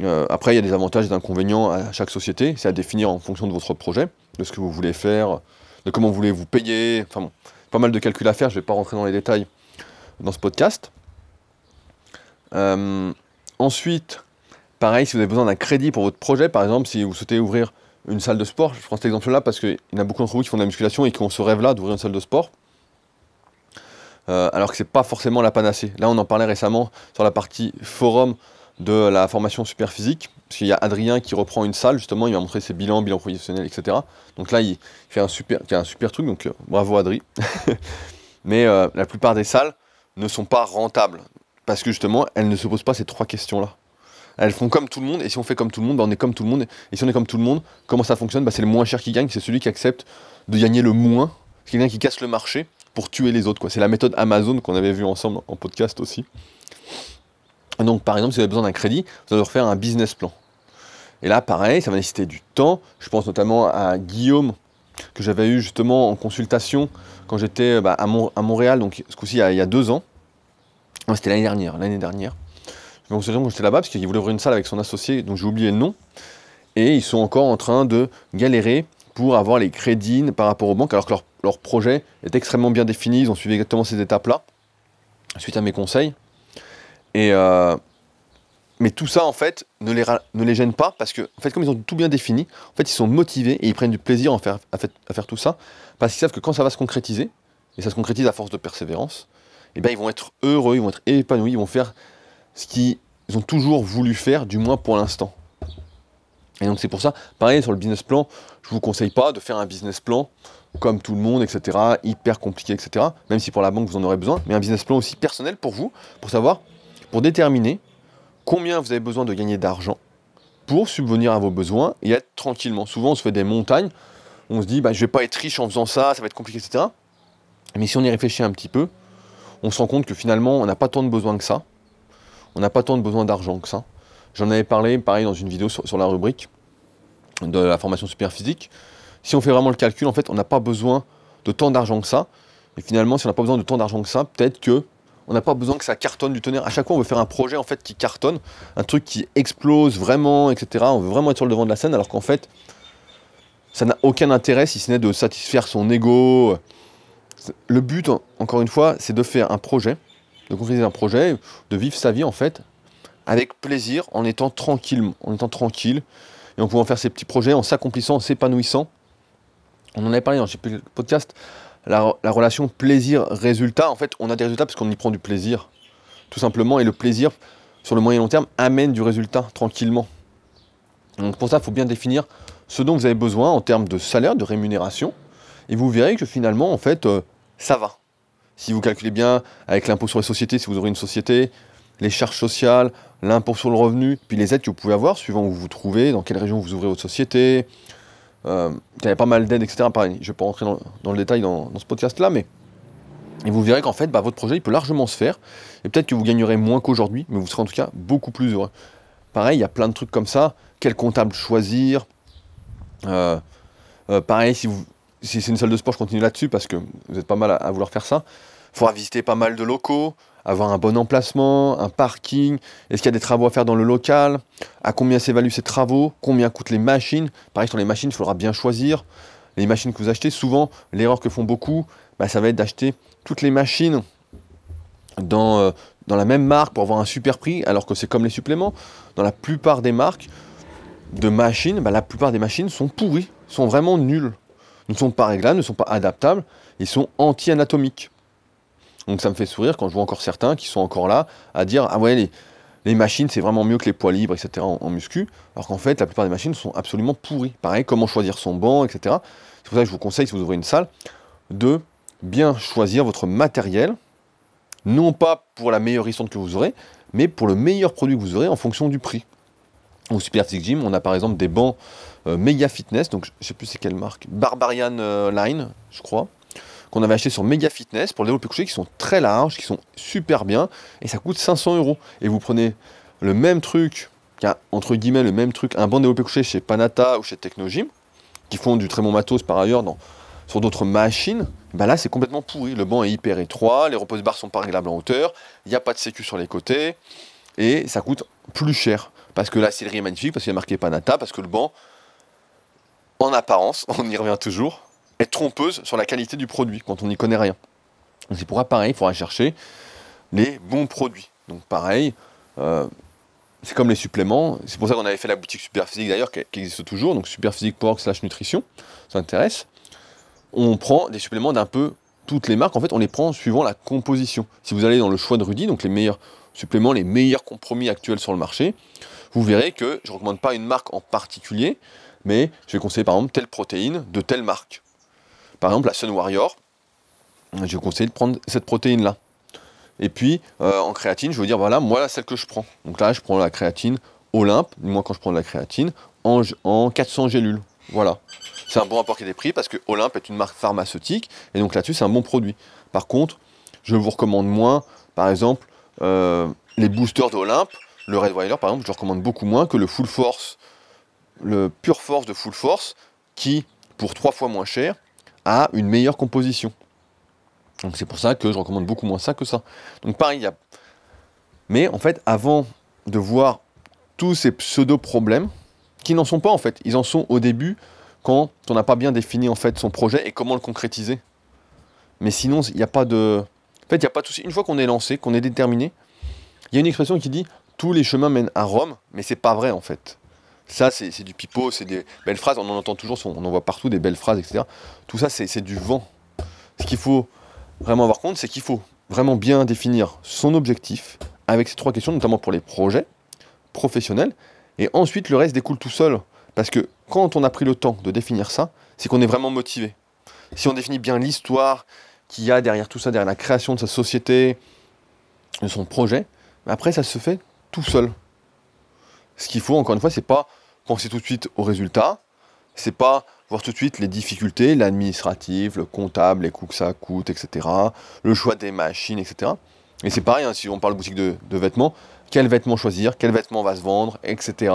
Euh, après, il y a des avantages et des inconvénients à chaque société, c'est à définir en fonction de votre projet, de ce que vous voulez faire, de comment vous voulez vous payer, enfin bon, pas mal de calculs à faire, je ne vais pas rentrer dans les détails dans ce podcast. Euh, ensuite, pareil, si vous avez besoin d'un crédit pour votre projet, par exemple, si vous souhaitez ouvrir une salle de sport. Je prends cet exemple-là parce qu'il y en a beaucoup d'entre vous qui font de la musculation et qui ont ce rêve-là d'ouvrir une salle de sport. Euh, alors que c'est pas forcément la panacée. Là, on en parlait récemment sur la partie forum de la formation super physique, parce qu'il y a Adrien qui reprend une salle, justement, il m'a montré ses bilans, bilans professionnels, etc. Donc là, il fait un super, un super truc, donc euh, bravo Adri. Mais euh, la plupart des salles ne sont pas rentables, parce que justement, elles ne se posent pas ces trois questions-là. Elles font comme tout le monde, et si on fait comme tout le monde, bah, on est comme tout le monde. Et si on est comme tout le monde, comment ça fonctionne? Bah, C'est le moins cher qui gagne, c'est celui qui accepte de gagner le moins, c'est quelqu'un qui casse le marché pour tuer les autres. C'est la méthode Amazon qu'on avait vu ensemble en podcast aussi. Donc par exemple, si vous avez besoin d'un crédit, vous allez refaire un business plan. Et là, pareil, ça va nécessiter du temps. Je pense notamment à Guillaume, que j'avais eu justement en consultation quand j'étais bah, à, Montréal, donc ce coup-ci il, y a deux ans. C'était l'année dernière, l'année dernière. Je me souviens quand j'étais là-bas, parce qu'il voulait ouvrir une salle avec son associé, donc j'ai oublié le nom. Et ils sont encore en train de galérer pour avoir les crédits par rapport aux banques, alors que leur, projet est extrêmement bien défini, ils ont suivi exactement ces étapes-là, suite à mes conseils. Et euh, mais tout ça, en fait, ne les, ne les gêne pas, parce que, en fait, comme ils ont tout bien défini, en fait, ils sont motivés et ils prennent du plaisir à faire, à, tout ça, parce qu'ils savent que quand ça va se concrétiser, et ça se concrétise à force de persévérance, eh bien, ils vont être heureux, ils vont être épanouis, ils vont faire ce qu'ils ont toujours voulu faire, du moins pour l'instant. Et donc c'est pour ça, pareil sur le business plan, je ne vous conseille pas de faire un business plan comme tout le monde, etc., hyper compliqué, etc., même si pour la banque vous en aurez besoin, mais un business plan aussi personnel pour vous, pour savoir, pour déterminer combien vous avez besoin de gagner d'argent pour subvenir à vos besoins et être tranquillement. Souvent on se fait des montagnes, on se dit bah, je vais pas être riche en faisant ça, ça va être compliqué, etc. Mais si on y réfléchit un petit peu, on se rend compte que finalement on n'a pas tant de besoin que ça, on n'a pas tant de besoin d'argent que ça. J'en avais parlé, pareil, dans une vidéo sur, la rubrique de la formation super physique. Si on fait vraiment le calcul, en fait, on n'a pas besoin de tant d'argent que ça. Et finalement, si on n'a pas besoin de tant d'argent que ça, peut-être que on n'a pas besoin que ça cartonne du tonnerre. À chaque fois, on veut faire un projet en fait qui cartonne, un truc qui explose vraiment, etc. On veut vraiment être sur le devant de la scène, alors qu'en fait, ça n'a aucun intérêt si ce n'est de satisfaire son ego. Le but, encore une fois, c'est de faire un projet, de concrétiser un projet, de vivre sa vie en fait avec plaisir, en étant tranquille, en étant tranquille, et en pouvant faire ces petits projets, en s'accomplissant, en s'épanouissant. On en avait parlé dans le podcast, la, la relation plaisir-résultat, en fait, on a des résultats parce qu'on y prend du plaisir, tout simplement, et le plaisir, sur le moyen long terme, amène du résultat tranquillement. Donc pour ça, il faut bien définir ce dont vous avez besoin en termes de salaire, de rémunération, et vous verrez que finalement, en fait, euh, ça va. Si vous calculez bien avec l'impôt sur les sociétés, si vous aurez une société, les charges sociales, l'impôt sur le revenu, puis les aides que vous pouvez avoir, suivant où vous vous trouvez, dans quelle région vous ouvrez votre société. Euh, il y a pas mal d'aides, etc. Pareil, je ne vais pas rentrer dans, le détail dans, ce podcast-là, mais et vous verrez qu'en fait, bah, votre projet, il peut largement se faire. Et peut-être que vous gagnerez moins qu'aujourd'hui, mais vous serez en tout cas beaucoup plus heureux. Pareil, il y a plein de trucs comme ça. Quel comptable choisir? Euh, euh, Pareil, si, c'est une salle de sport, je continue là-dessus parce que vous êtes pas mal à vouloir faire ça. Faudra visiter pas mal de locaux avoir un bon emplacement, un parking, est-ce qu'il y a des travaux à faire dans le local, à combien s'évaluent ces travaux, combien coûtent les machines? Pareil sur les machines, il faudra bien choisir les machines que vous achetez. Souvent, l'erreur que font beaucoup, bah, ça va être d'acheter toutes les machines dans, euh, dans la même marque pour avoir un super prix, alors que c'est comme les suppléments. Dans la plupart des marques de machines, bah, la plupart des machines sont pourries, sont vraiment nulles, ne sont pas réglables, ne sont pas adaptables, ils sont anti-anatomiques. Donc ça me fait sourire quand je vois encore certains qui sont encore là à dire Ah ouais, les, machines c'est vraiment mieux que les poids libres, etc. en, muscu. Alors qu'en fait, la plupart des machines sont absolument pourries. Pareil, comment choisir son banc, etc. C'est pour ça que je vous conseille, si vous ouvrez une salle, de bien choisir votre matériel, non pas pour la meilleure histoire que vous aurez, mais pour le meilleur produit que vous aurez en fonction du prix. Au Super Gym, on a par exemple des bancs euh, Mega Fitness, donc je ne sais plus c'est quelle marque, Barbarian euh, Line, je crois qu'on avait acheté sur Mega Fitness pour le développé couché qui sont très larges, qui sont super bien et ça coûte 500 euros. Et vous prenez le même truc, entre guillemets le même truc, un banc développé couché chez Panata ou chez Technogym, qui font du très bon matos par ailleurs sur d'autres machines, bah là c'est complètement pourri. Le banc est hyper étroit, les repose barres sont pas réglables en hauteur, il n'y a pas de sécu sur les côtés et ça coûte plus cher. Parce que la sellerie est magnifique, parce qu'il y a marqué Panata, parce que le banc, en apparence, on y revient toujours, être trompeuse sur la qualité du produit quand on n'y connaît rien. C'est pour pareil, il faudra chercher les bons produits. Donc pareil, euh, c'est comme les suppléments. C'est pour ça qu'on avait fait la boutique Superphysique d'ailleurs, qui, qui existe toujours, donc superphysique.org slash nutrition, ça intéresse. On prend des suppléments d'un peu toutes les marques, en fait, on les prend suivant la composition. Si vous allez dans le choix de Rudy, donc les meilleurs suppléments, les meilleurs compromis actuels sur le marché, vous verrez que je ne recommande pas une marque en particulier, mais je vais conseiller par exemple telle protéine de telle marque. Par exemple, la Sun Warrior, je vais conseiller de prendre cette protéine-là. Et puis, euh, en créatine, je vous dire, voilà, moi, celle que je prends. Donc là, je prends la créatine Olympe, moi, quand je prends de la créatine, en, en 400 gélules. Voilà. C'est un bon rapport qui est pris parce que Olympe est une marque pharmaceutique, et donc là-dessus, c'est un bon produit. Par contre, je vous recommande moins, par exemple, euh, les boosters d'Olympe, le Red Wire, par exemple, je recommande beaucoup moins que le Full Force, le Pure Force de Full Force, qui, pour trois fois moins cher, a une meilleure composition. Donc c'est pour ça que je recommande beaucoup moins ça que ça. Donc pareil, a... Mais en fait, avant de voir tous ces pseudo-problèmes, qui n'en sont pas en fait, ils en sont au début quand on n'a pas bien défini en fait son projet et comment le concrétiser. Mais sinon, il n'y a pas de... En fait, il n'y a pas de souci. Une fois qu'on est lancé, qu'on est déterminé, il y a une expression qui dit tous les chemins mènent à Rome, mais c'est pas vrai en fait. Ça, c'est du pipeau, c'est des belles phrases, on en entend toujours, on en voit partout des belles phrases, etc. Tout ça, c'est du vent. Ce qu'il faut vraiment avoir compte, c'est qu'il faut vraiment bien définir son objectif avec ces trois questions, notamment pour les projets professionnels, et ensuite le reste découle tout seul. Parce que quand on a pris le temps de définir ça, c'est qu'on est vraiment motivé. Si on définit bien l'histoire qu'il y a derrière tout ça, derrière la création de sa société, de son projet, après ça se fait tout seul. Ce qu'il faut, encore une fois, c'est pas penser tout de suite au résultat, c'est pas voir tout de suite les difficultés, l'administratif, le comptable, les coûts que ça coûte, etc., le choix des machines, etc. Et c'est pareil, hein, si on parle boutique de, vêtements, quel vêtement choisir, quel vêtement va se vendre, etc.,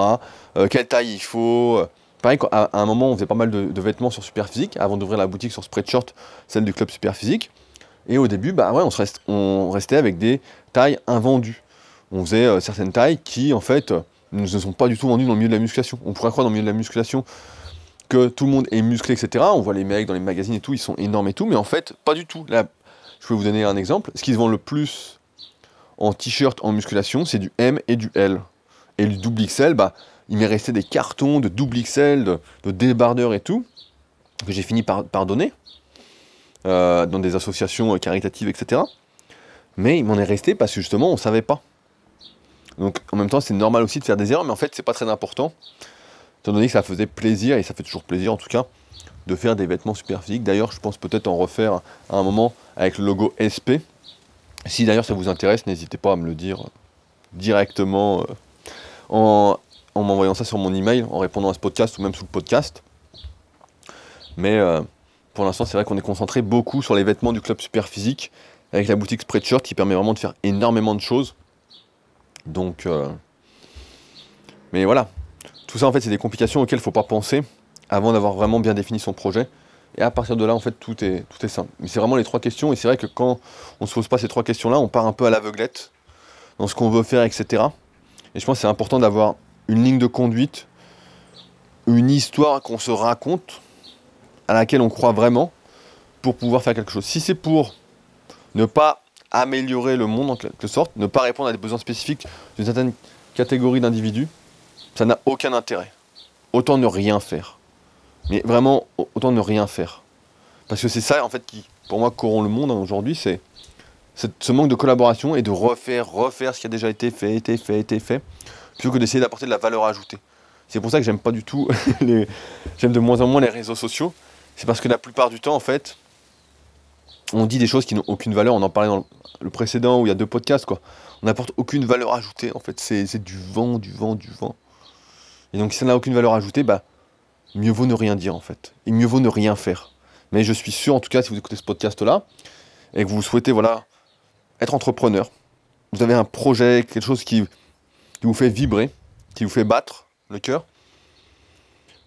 euh, quelle taille il faut. Pareil, à, un moment, on faisait pas mal de, vêtements sur Superphysique, avant d'ouvrir la boutique sur Spreadshirt, celle du club Superphysique. Et au début, bah ouais, on, reste, on restait avec des tailles invendues. On faisait euh, certaines tailles qui, en fait, ne sont pas du tout vendues dans le milieu de la musculation. On pourrait croire dans le milieu de la musculation que tout le monde est musclé, etc. On voit les mecs dans les magazines et tout, ils sont énormes et tout, mais en fait, pas du tout. Là, je vais vous donner un exemple. Ce qui se vend le plus en t-shirt en musculation, c'est du M et du L. Et le double XL, bah, il m'est resté des cartons de double XL, de, de débardeurs et tout, que j'ai fini par, donner euh, dans des associations caritatives, etc. Mais il m'en est resté parce que justement, on ne savait pas. Donc en même temps, c'est normal aussi de faire des erreurs, mais en fait, c'est pas très important étant donné que ça faisait plaisir, et ça fait toujours plaisir en tout cas, de faire des vêtements super physiques. D'ailleurs, je pense peut-être en refaire à un moment avec le logo SP. Si d'ailleurs ça vous intéresse, n'hésitez pas à me le dire directement euh, en, m'envoyant ça sur mon email, en répondant à ce podcast ou même sous le podcast. Mais euh, pour l'instant, c'est vrai qu'on est concentré beaucoup sur les vêtements du club super physique avec la boutique Spreadshirt qui permet vraiment de faire énormément de choses. Donc, euh, mais voilà, tout ça, en fait, c'est des complications auxquelles il ne faut pas penser avant d'avoir vraiment bien défini son projet. Et à partir de là, en fait, tout est, tout est simple. Mais c'est vraiment les trois questions. Et c'est vrai que quand on ne se pose pas ces trois questions-là, on part un peu à l'aveuglette dans ce qu'on veut faire, etc. Et je pense que c'est important d'avoir une ligne de conduite, une histoire qu'on se raconte, à laquelle on croit vraiment, pour pouvoir faire quelque chose. Si c'est pour ne pas améliorer le monde en quelque sorte, ne pas répondre à des besoins spécifiques d'une certaine catégorie d'individus, ça n'a aucun intérêt. Autant ne rien faire. Mais vraiment, autant ne rien faire. Parce que c'est ça, en fait, qui, pour moi, corrompt le monde hein, aujourd'hui, c'est ce manque de collaboration et de refaire, refaire ce qui a déjà été fait, été fait, été fait, plutôt que d'essayer d'apporter de la valeur ajoutée. C'est pour ça que j'aime pas du tout les... J'aime de moins en moins les réseaux sociaux. C'est parce que la plupart du temps, en fait, on dit des choses qui n'ont aucune valeur. On en parlait dans le précédent où il y a deux podcasts, quoi. On n'apporte aucune valeur ajoutée, en fait. C'est du vent, du vent, du vent. Et donc si ça n'a aucune valeur ajoutée, bah, mieux vaut ne rien dire en fait. Et mieux vaut ne rien faire. Mais je suis sûr, en tout cas, si vous écoutez ce podcast-là, et que vous souhaitez voilà, être entrepreneur, vous avez un projet, quelque chose qui, vous fait vibrer, qui vous fait battre le cœur,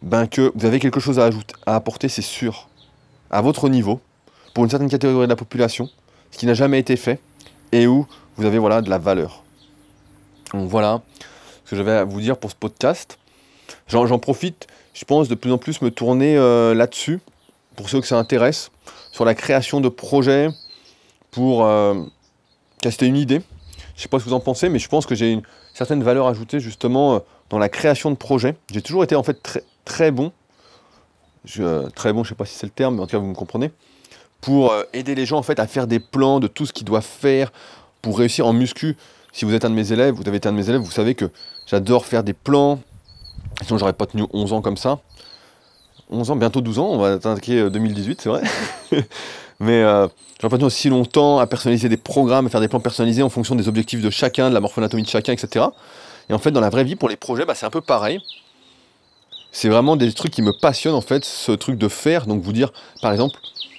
ben que vous avez quelque chose à, ajouter, à apporter, c'est sûr, à votre niveau, pour une certaine catégorie de la population, ce qui n'a jamais été fait, et où vous avez voilà, de la valeur. Donc voilà ce que j'avais à vous dire pour ce podcast. J'en profite, je pense, de plus en plus me tourner euh, là-dessus, pour ceux que ça intéresse, sur la création de projets, pour euh, caster une idée. Je sais pas ce que vous en pensez, mais je pense que j'ai une certaines valeurs ajoutées justement euh, dans la création de projets. J'ai toujours été en fait très, très bon, très bon, je sais pas si c'est le terme, mais en tout cas vous me comprenez, pour aider les gens en fait à faire des plans de tout ce qu'ils doivent faire pour réussir en muscu. Si vous êtes un de mes élèves, vous avez été un de mes élèves, vous savez que j'adore faire des plans. Sinon j'aurais pas tenu 11 ans comme ça. 11 ans, bientôt 12 ans, on va attaquer 2018, c'est vrai. Mais euh, j'aurais pas tenu aussi longtemps à personnaliser des programmes, à faire des plans personnalisés en fonction des objectifs de chacun, de la morphonatomie de chacun, etc. Et en fait, dans la vraie vie, pour les projets, bah, c'est un peu pareil. C'est vraiment des trucs qui me passionnent, en fait, ce truc de faire. Donc, vous dire, par exemple,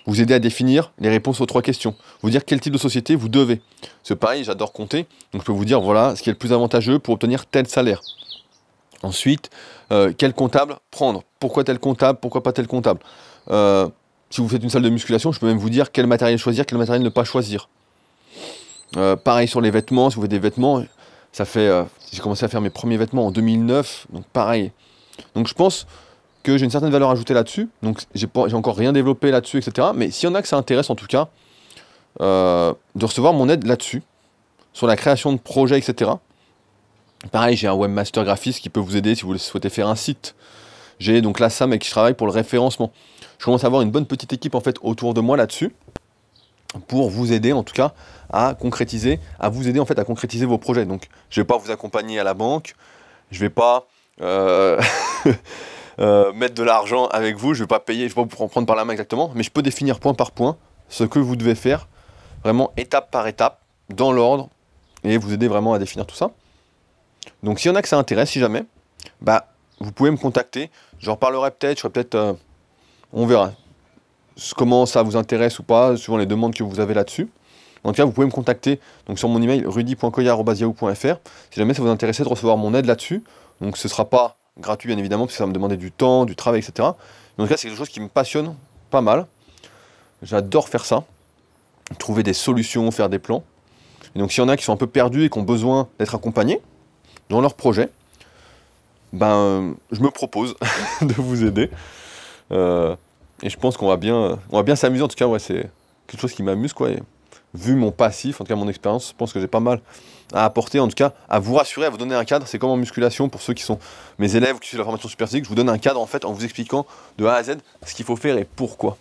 vous aider à définir les réponses aux trois questions. Vous dire quel type de société vous devez. C'est pareil, j'adore compter. Donc, je peux vous dire, voilà, ce qui est le plus avantageux pour obtenir tel salaire. Ensuite, euh, quel comptable prendre? Pourquoi tel comptable? Pourquoi pas tel comptable? Euh, Si vous faites une salle de musculation, je peux même vous dire quel matériel choisir, quel matériel ne pas choisir. Euh, pareil sur les vêtements, si vous faites des vêtements, ça fait. j'ai commencé à faire mes premiers vêtements en 2009, donc pareil. Donc je pense j'ai une certaine valeur ajoutée là-dessus. Donc j'ai encore rien développé là-dessus, etc. Mais s'il y en a que ça intéresse en tout cas, de recevoir mon aide là-dessus, sur la création de projets, etc. Pareil, j'ai un webmaster graphiste qui peut vous aider si vous souhaitez faire un site. J'ai donc la SAM avec qui je travaille pour le référencement. Je commence à avoir une bonne petite équipe en fait autour de moi là-dessus pour vous aider en tout cas à concrétiser, à vous aider en fait à concrétiser vos projets. Donc je ne vais pas vous accompagner à la banque, je ne vais pas euh, euh, mettre de l'argent avec vous, je ne vais pas payer, je ne vais pas vous prendre par la main exactement, mais je peux définir point par point ce que vous devez faire, vraiment étape par étape, dans l'ordre, et vous aider vraiment à définir tout ça. Donc s'il y en a que ça intéresse, si jamais, bah vous pouvez me contacter. J'en reparlerai peut-être, je serai peut-être. Euh, on verra comment ça vous intéresse ou pas, suivant les demandes que vous avez là-dessus. En tout cas, vous pouvez me contacter donc sur mon email rudy.koya.yahoo.fr si jamais ça vous intéresse de recevoir mon aide là-dessus. Donc ce ne sera pas gratuit bien évidemment, parce que ça me demander du temps, du travail, etc. Mais en c'est quelque chose qui me passionne pas mal. J'adore faire ça. Trouver des solutions, faire des plans. Et donc s'il y en a qui sont un peu perdus et qui ont besoin d'être accompagnés, dans leur projet, ben, je me propose de vous aider. Euh, et je pense qu'on va bien, on va bien s'amuser. En tout cas, ouais, c'est quelque chose qui m'amuse, quoi. Vu mon passif, en tout cas mon expérience, je pense que j'ai pas mal à apporter, en tout cas, à vous rassurer, à vous donner un cadre. C'est comme en musculation pour ceux qui sont mes élèves qui suivent la formation super. Je vous donne un cadre en fait en vous expliquant de A à Z ce qu'il faut faire et pourquoi.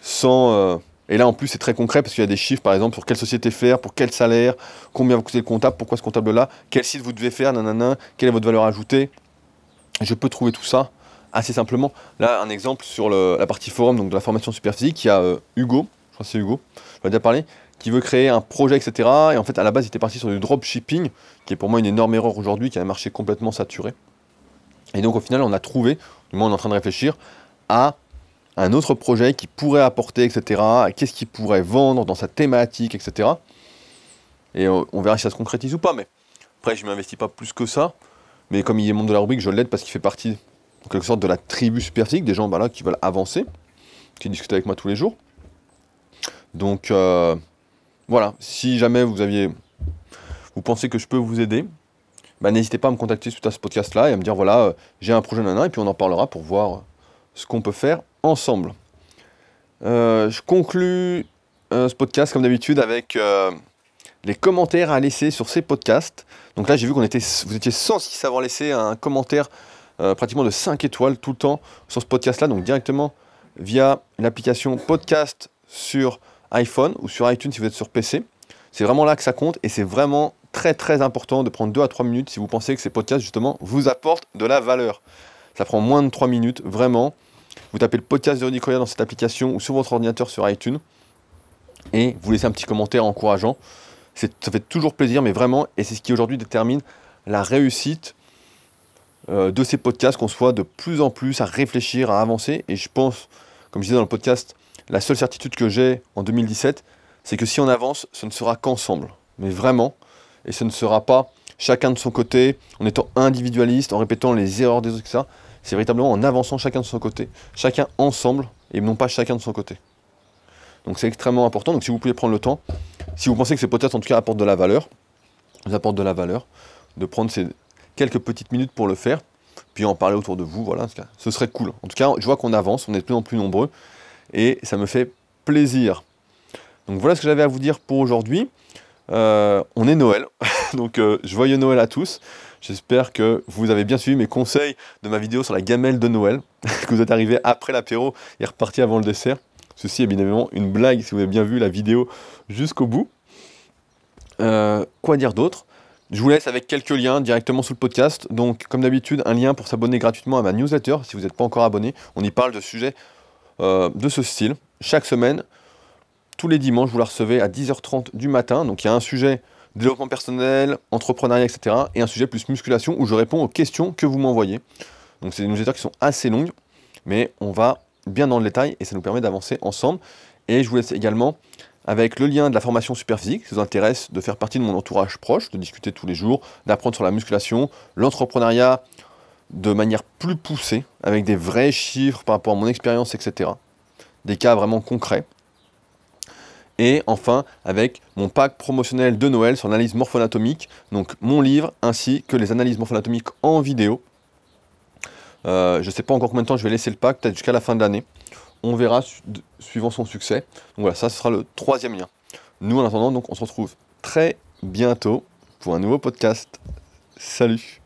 Sans, euh, et là, en plus, c'est très concret parce qu'il y a des chiffres, par exemple, sur quelle société faire, pour quel salaire, combien vous coûtez le comptable, pourquoi ce comptable-là, quel site vous devez faire, nanana, quelle est votre valeur ajoutée. Je peux trouver tout ça assez simplement. Là, un exemple sur la partie forum donc de la formation super physique, il y a euh, Hugo, crois c'est Hugo, je vais déjà parler, qui veut créer un projet, etc. Et en fait, à la base, il était parti sur du dropshipping, qui est pour moi une énorme erreur aujourd'hui, qui a un marché complètement saturé. Et donc, au final, on a trouvé, du moins, on est en train de réfléchir à un autre projet qui pourrait apporter, etc. Qu'est-ce qu'il pourrait vendre dans sa thématique, etc. Et on, verra si ça se concrétise ou pas. Mais après, je ne m'investis pas plus que ça. Mais comme il est membre de la rubrique, je l'aide parce qu'il fait partie, en quelque sorte, de la tribu superphysique, des gens bah qui veulent avancer, qui discutent avec moi tous les jours. Donc, euh, voilà. Si jamais vous aviez. Vous pensez que je peux vous aider, bah, n'hésitez pas à me contacter suite à ce podcast-là et à me dire voilà, euh, j'ai un projet nana, et puis on en parlera pour voir ce qu'on peut faire ensemble. Euh, je conclus euh, ce podcast comme d'habitude avec les commentaires à laisser sur ces podcasts. Donc là j'ai vu qu'on était, vous étiez 106 à avoir laissé un commentaire pratiquement de 5 étoiles tout le temps sur ce podcast-là, donc directement via l'application podcast sur iPhone ou sur iTunes si vous êtes sur PC. C'est vraiment là que ça compte et c'est vraiment très très important de prendre 2 à 3 minutes si vous pensez que ces podcasts justement vous apportent de la valeur. Ça prend moins de 3 minutes, vraiment. Vous tapez le podcast de Rudy dans cette application ou sur votre ordinateur sur iTunes et vous laissez un petit commentaire encourageant. Ça fait toujours plaisir, mais vraiment, et c'est ce qui aujourd'hui détermine la réussite euh, de ces podcasts, qu'on soit de plus en plus à réfléchir, à avancer. Et je pense, comme je disais dans le podcast, la seule certitude que j'ai en 2017, c'est que si on avance, ce ne sera qu'ensemble. Mais vraiment, et ce ne sera pas chacun de son côté, en étant individualiste, en répétant les erreurs des autres, etc c'est véritablement en avançant chacun de son côté, chacun ensemble, et non pas chacun de son côté. Donc c'est extrêmement important, donc si vous pouvez prendre le temps, si vous pensez que ces podcasts en tout cas apportent de la valeur, vous de la valeur, de prendre ces quelques petites minutes pour le faire, puis en parler autour de vous, voilà, ce serait cool. En tout cas, je vois qu'on avance, on est de plus en plus nombreux, et ça me fait plaisir. Donc voilà ce que j'avais à vous dire pour aujourd'hui. Euh, on est Noël, donc euh, joyeux Noël à tous. J'espère que vous avez bien suivi mes conseils de ma vidéo sur la gamelle de Noël, que vous êtes arrivé après l'apéro et reparti avant le dessert. Ceci est bien évidemment une blague si vous avez bien vu la vidéo jusqu'au bout. Euh, quoi dire d'autre? Je vous laisse avec quelques liens directement sous le podcast. Donc, comme d'habitude, un lien pour s'abonner gratuitement à ma newsletter si vous n'êtes pas encore abonné. On y parle de sujets de ce style chaque semaine tous les dimanches, vous la recevez à 10h30 du matin. Donc il y a un sujet développement personnel, entrepreneuriat, etc. Et un sujet plus musculation où je réponds aux questions que vous m'envoyez. Donc c'est des newsletters qui sont assez longues, mais on va bien dans le détail et ça nous permet d'avancer ensemble. Et je vous laisse également avec le lien de la formation super physique, si ça vous intéresse de faire partie de mon entourage proche, de discuter tous les jours, d'apprendre sur la musculation, l'entrepreneuriat de manière plus poussée, avec des vrais chiffres par rapport à mon expérience, etc. Des cas vraiment concrets. Et enfin, avec mon pack promotionnel de Noël sur l'analyse morpho-anatomique, donc mon livre ainsi que les analyses morpho-anatomiques en vidéo. Euh, je ne sais pas encore combien de temps je vais laisser le pack, peut-être jusqu'à la fin de l'année. On verra suivant son succès. Donc voilà, ça sera le troisième lien. Nous en attendant, donc on se retrouve très bientôt pour un nouveau podcast. Salut